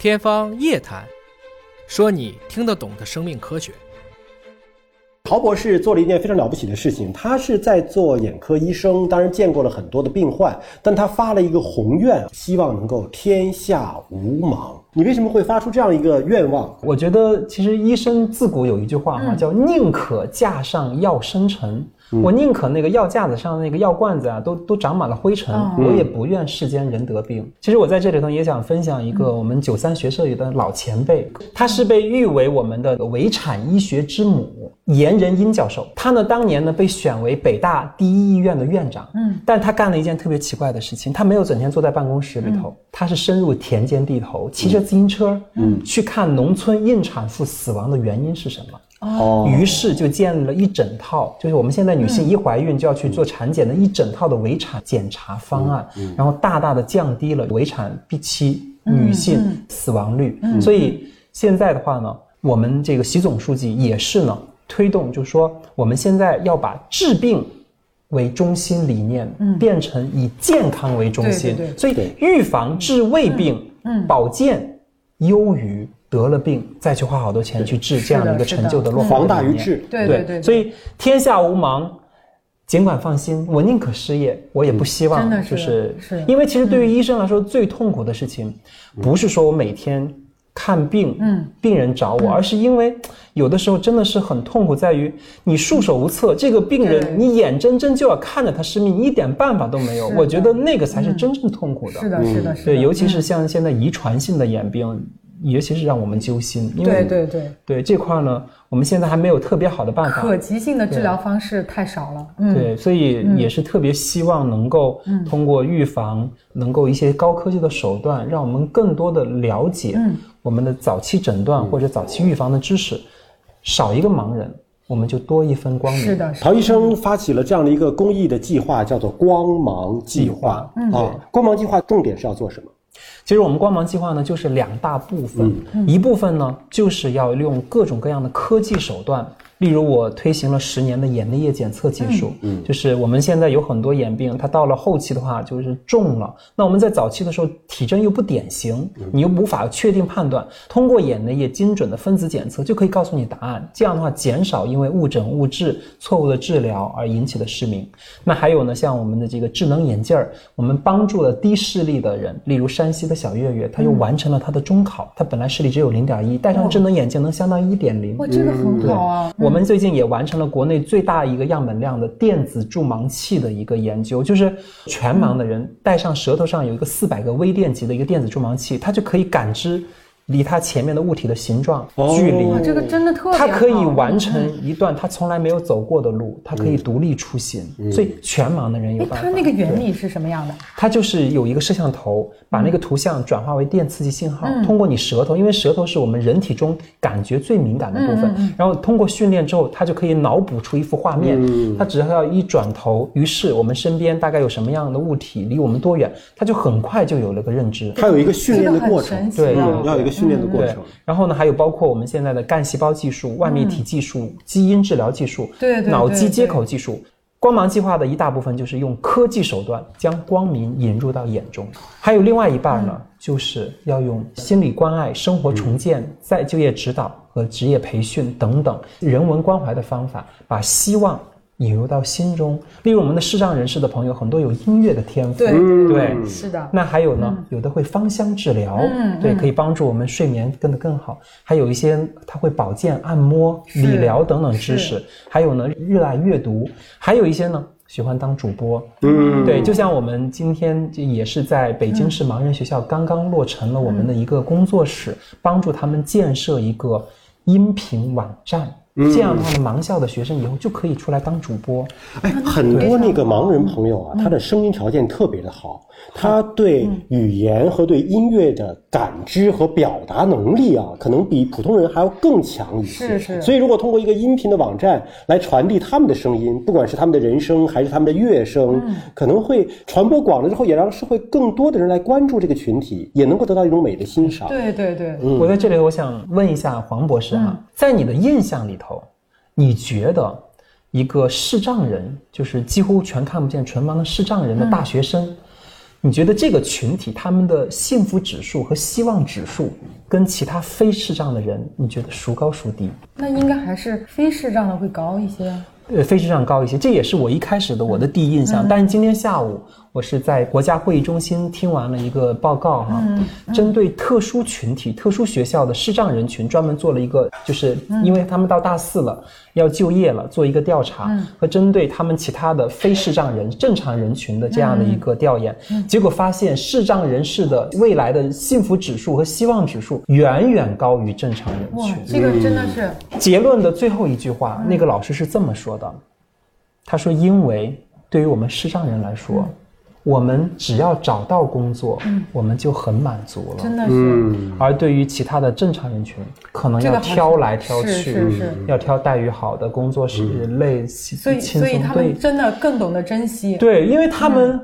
天方夜谭，说你听得懂的生命科学。陶博士做了一件非常了不起的事情，他是在做眼科医生，当然见过了很多的病患，但他发了一个宏愿，希望能够天下无盲。你为什么会发出这样一个愿望？我觉得其实医生自古有一句话哈，叫宁可架上药生尘。我宁可那个药架子上那个药罐子啊，都都长满了灰尘，我也不愿世间人得病。其实我在这里头也想分享一个我们九三学社里的老前辈，他是被誉为我们的围产医学之母严仁英教授。他呢当年呢被选为北大第一医院的院长，嗯，但他干了一件特别奇怪的事情，他没有整天坐在办公室里头，他是深入田间地头，骑着自行车，嗯，去看农村孕产妇死亡的原因是什么。哦，于是就建立了一整套，就是我们现在女性一怀孕就要去做产检的一整套的围产检查方案，然后大大的降低了围产必期女性死亡率。所以现在的话呢，我们这个习总书记也是呢推动，就是说我们现在要把治病为中心理念变成以健康为中心，所以预防治未病，保健优于。得了病，再去花好多钱去治，这样的一个陈旧的落防大于治，对对对。所以天下无盲，尽管放心，我宁可失业，我也不希望就是是。因为其实对于医生来说，最痛苦的事情，不是说我每天看病，嗯，病人找我，而是因为有的时候真的是很痛苦，在于你束手无策，这个病人你眼睁睁就要看着他失明，一点办法都没有。我觉得那个才是真正痛苦的。是的，是的，是的。对，尤其是像现在遗传性的眼病。尤其是让我们揪心，因为对对对对这块呢，我们现在还没有特别好的办法。可及性的治疗方式太少了，嗯，对，所以也是特别希望能够通过预防，能够一些高科技的手段，让我们更多的了解我们的早期诊断或者早期预防的知识，少一个盲人，我们就多一分光明。是的，陶医生发起了这样的一个公益的计划，叫做“光芒计划”。啊，光芒计划重点是要做什么？其实我们光芒计划呢，就是两大部分，一部分呢就是要用各种各样的科技手段。例如，我推行了十年的眼内液检测技术，嗯，就是我们现在有很多眼病，它到了后期的话就是重了。那我们在早期的时候体征又不典型，你又无法确定判断，通过眼内液精准的分子检测就可以告诉你答案。这样的话，减少因为误诊误治、错误的治疗而引起的失明。那还有呢，像我们的这个智能眼镜儿，我们帮助了低视力的人，例如山西的小月月，她又完成了她的中考，她本来视力只有零点一，戴上智能眼镜能相当于一点零。哇，这个很好啊！我我们最近也完成了国内最大一个样本量的电子助盲器的一个研究，就是全盲的人戴上舌头上有一个四百个微电极的一个电子助盲器，他就可以感知。离它前面的物体的形状、距离，这个真的特别它可以完成一段它从来没有走过的路，它可以独立出行。所以全盲的人有办法。他那个原理是什么样的？它就是有一个摄像头，把那个图像转化为电刺激信号，通过你舌头，因为舌头是我们人体中感觉最敏感的部分。然后通过训练之后，它就可以脑补出一幅画面。它只要一转头，于是我们身边大概有什么样的物体，离我们多远，它就很快就有了个认知。它有一个训练的过程，对，要有一个。训练的过程，然后呢，还有包括我们现在的干细胞技术、外泌体技术、基因治疗技术、对对脑机接口技术。光芒计划的一大部分就是用科技手段将光明引入到眼中，还有另外一半呢，就是要用心理关爱、生活重建、再就业指导和职业培训等等人文关怀的方法，把希望。引入到心中，例如我们的视障人士的朋友，很多有音乐的天赋，对对，是的。那还有呢，有的会芳香治疗，嗯，对，可以帮助我们睡眠更得更好。还有一些他会保健、按摩、理疗等等知识。还有呢，热爱阅读。还有一些呢，喜欢当主播，嗯，对，就像我们今天也是在北京市盲人学校刚刚落成了我们的一个工作室，帮助他们建设一个音频网站。这样的话，盲校的学生以后就可以出来当主播。哎，很多那个盲人朋友啊，他的声音条件特别的好，他对语言和对音乐的感知和表达能力啊，可能比普通人还要更强一些。是是。所以，如果通过一个音频的网站来传递他们的声音，不管是他们的人声还是他们的乐声，可能会传播广了之后，也让社会更多的人来关注这个群体，也能够得到一种美的欣赏。对对对。我在这里，我想问一下黄博士啊，在你的印象里头。你觉得一个视障人，就是几乎全看不见、纯盲的视障人的大学生，你觉得这个群体他们的幸福指数和希望指数跟其他非视障的人，你觉得孰高孰低？那应该还是非视障的会高一些。呃，非视障高一些，这也是我一开始的我的第一印象。但是今天下午，我是在国家会议中心听完了一个报告哈，针对特殊群体、特殊学校的视障人群，专门做了一个，就是因为他们到大四了，要就业了，做一个调查，和针对他们其他的非视障人、正常人群的这样的一个调研，结果发现视障人士的未来的幸福指数和希望指数远远高于正常人哇群。，这个真的是结论的最后一句话，那个老师是这么说的：“他说，因为对于我们视障人来说，我们只要找到工作，我们就很满足了。真的是。嗯，而对于其他的正常人群，可能要挑来挑是去，是是要挑待遇好的工作是累、轻所以，轻松。所以他对。们真的更懂得珍惜，对，因为他们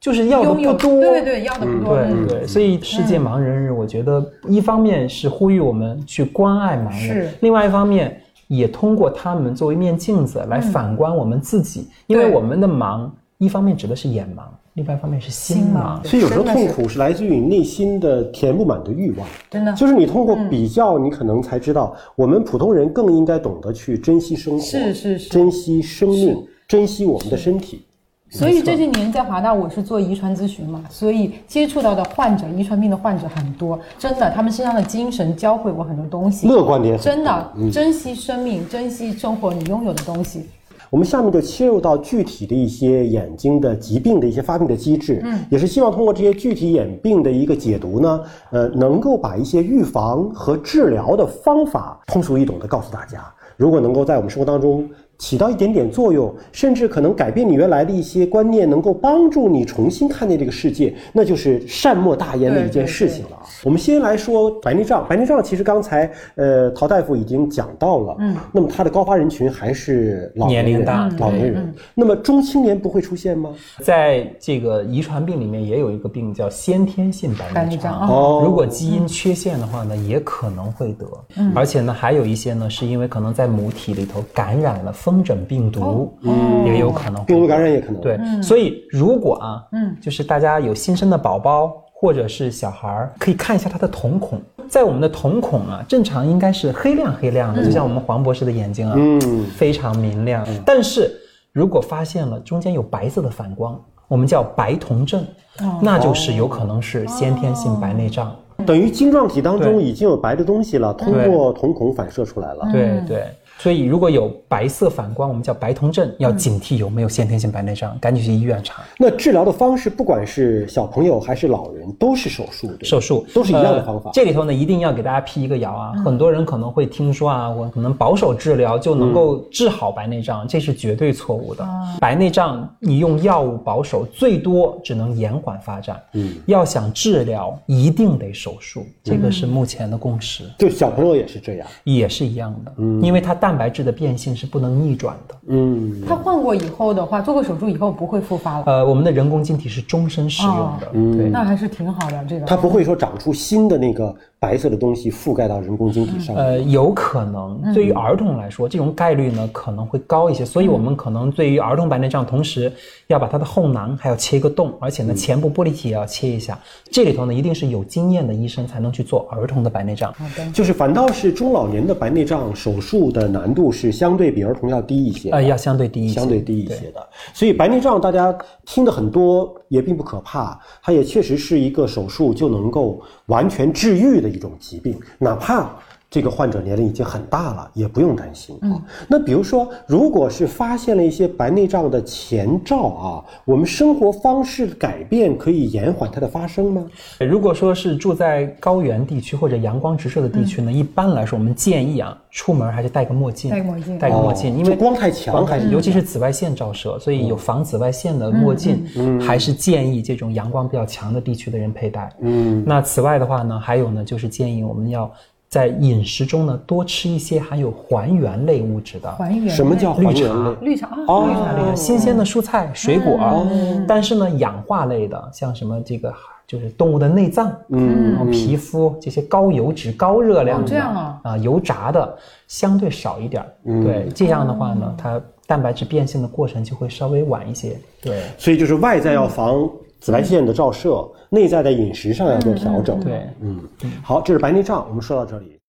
就是要的不多，对对对，要的不多。嗯对对，所以世界盲人日，我觉得一方面是呼吁我们去关爱盲人是，另外一方面也通过他们作为一面镜子来反观我们自己，因为我们的盲，一方面指的是眼盲，另外一方面是心心盲盲。所以有时候痛苦是来自于你内心的填不满的欲望。真的就是你通过比较，你可能才知道，我们普通人更应该懂得去珍惜生活，是是是珍惜生命，珍惜我们的身体。所以这些年在华大，我是做遗传咨询嘛，所以接触到的患者，遗传病的患者很多，真的，他们身上的精神教会我很多东西。乐观点很真的，珍惜生命，珍惜生活你拥有的东西。我们下面就切入到具体的一些眼睛的疾病的一些发病的机制，嗯，也是希望通过这些具体眼病的一个解读呢，呃，能够把一些预防和治疗的方法通俗易懂的告诉大家。如果能够在我们生活当中起到一点点作用，甚至可能改变你原来的一些观念，能够帮助你重新看见这个世界，那就是善莫大焉的一件事情了。我们先来说白内障，白内障其实刚才呃陶大夫已经讲到了，嗯，那么它的高发人群还是老年人年龄大老年人。那么中青年不会出现吗？在这个遗传病里面也有一个病叫先天性白白内障内障。哦如果基因缺陷的话呢，也可能会得。而且呢，还有一些呢，是因为可能在母体里头感染了风疹病毒，也有可能病毒感染也可能。对，所以如果啊，嗯，就是大家有新生的宝宝或者是小孩儿，可以看一下他的瞳孔。在我们的瞳孔啊，正常应该是黑亮黑亮的，就像我们黄博士的眼睛啊，嗯非常明亮。但是如果发现了中间有白色的反光，我们叫白瞳症，那就是有可能是先天性白内障。等于晶状体当中已经有白的东西了，通过瞳孔反射出来了。对对。所以，如果有白色反光，我们叫白瞳症，要警惕有没有先天性白内障，赶紧去医院查。那治疗的方式，不管是小朋友还是老人，都是手术，对手术都是一样的方法呃。这里头呢，一定要给大家辟一个谣啊！很多人可能会听说啊，我可能保守治疗就能够治好白内障，这是绝对错误的。白内障你用药物保守，最多只能延缓发展。嗯，要想治疗，一定得手术，这个是目前的共识，就小朋友也是这样。也是一样的。嗯，因为它蛋白质的变性是不能逆转的。嗯，他换过以后的话，做过手术以后不会复发了，呃，我们的人工晶体是终身使用的。对。那还是挺好的。这个它不会说长出新的那个白色的东西覆盖到人工晶体上。呃，有可能。对于儿童来说，这种概率呢可能会高一些，所以我们可能对于儿童白内障，同时要把它的后囊还要切一个洞，而且呢前部玻璃体也要切一下。这里头呢一定是有经验的医生才能去做儿童的白内障。好的就是反倒是中老年的白内障手术的难度是相对比儿童要低一些哎，呃，要相对低一些，相对低一些的。所以白内障大家听的很多，也并不可怕，它也确实是一个手术就能够完全治愈的一种疾病，哪怕。这个患者年龄已经很大了，也不用担心。嗯，那比如说，如果是发现了一些白内障的前兆啊，我们生活方式的改变可以延缓它的发生吗？如果说是住在高原地区或者阳光直射的地区呢，一般来说我们建议啊，出门还是戴个墨镜，戴个墨镜戴个墨镜，因为光太强还是尤其是紫外线照射，所以有防紫外线的墨镜，还是建议这种阳光比较强的地区的人佩戴。嗯，那此外的话呢，还有呢，就是建议我们要在饮食中呢多吃一些含有还原类物质的。还原什么叫还原类？绿茶啊？哦绿茶类的新鲜的蔬菜、水果，但是呢，氧化类的，像什么这个就是动物的内脏，嗯，然后皮肤这些高油脂、高热量哦的这样啊啊，油炸的相对少一点儿。对，这样的话呢，它蛋白质变性的过程就会稍微晚一些。对，所以就是外在要防紫外线的照射，内在的饮食上要做调整。对，嗯，好，这是白内障，我们说到这里。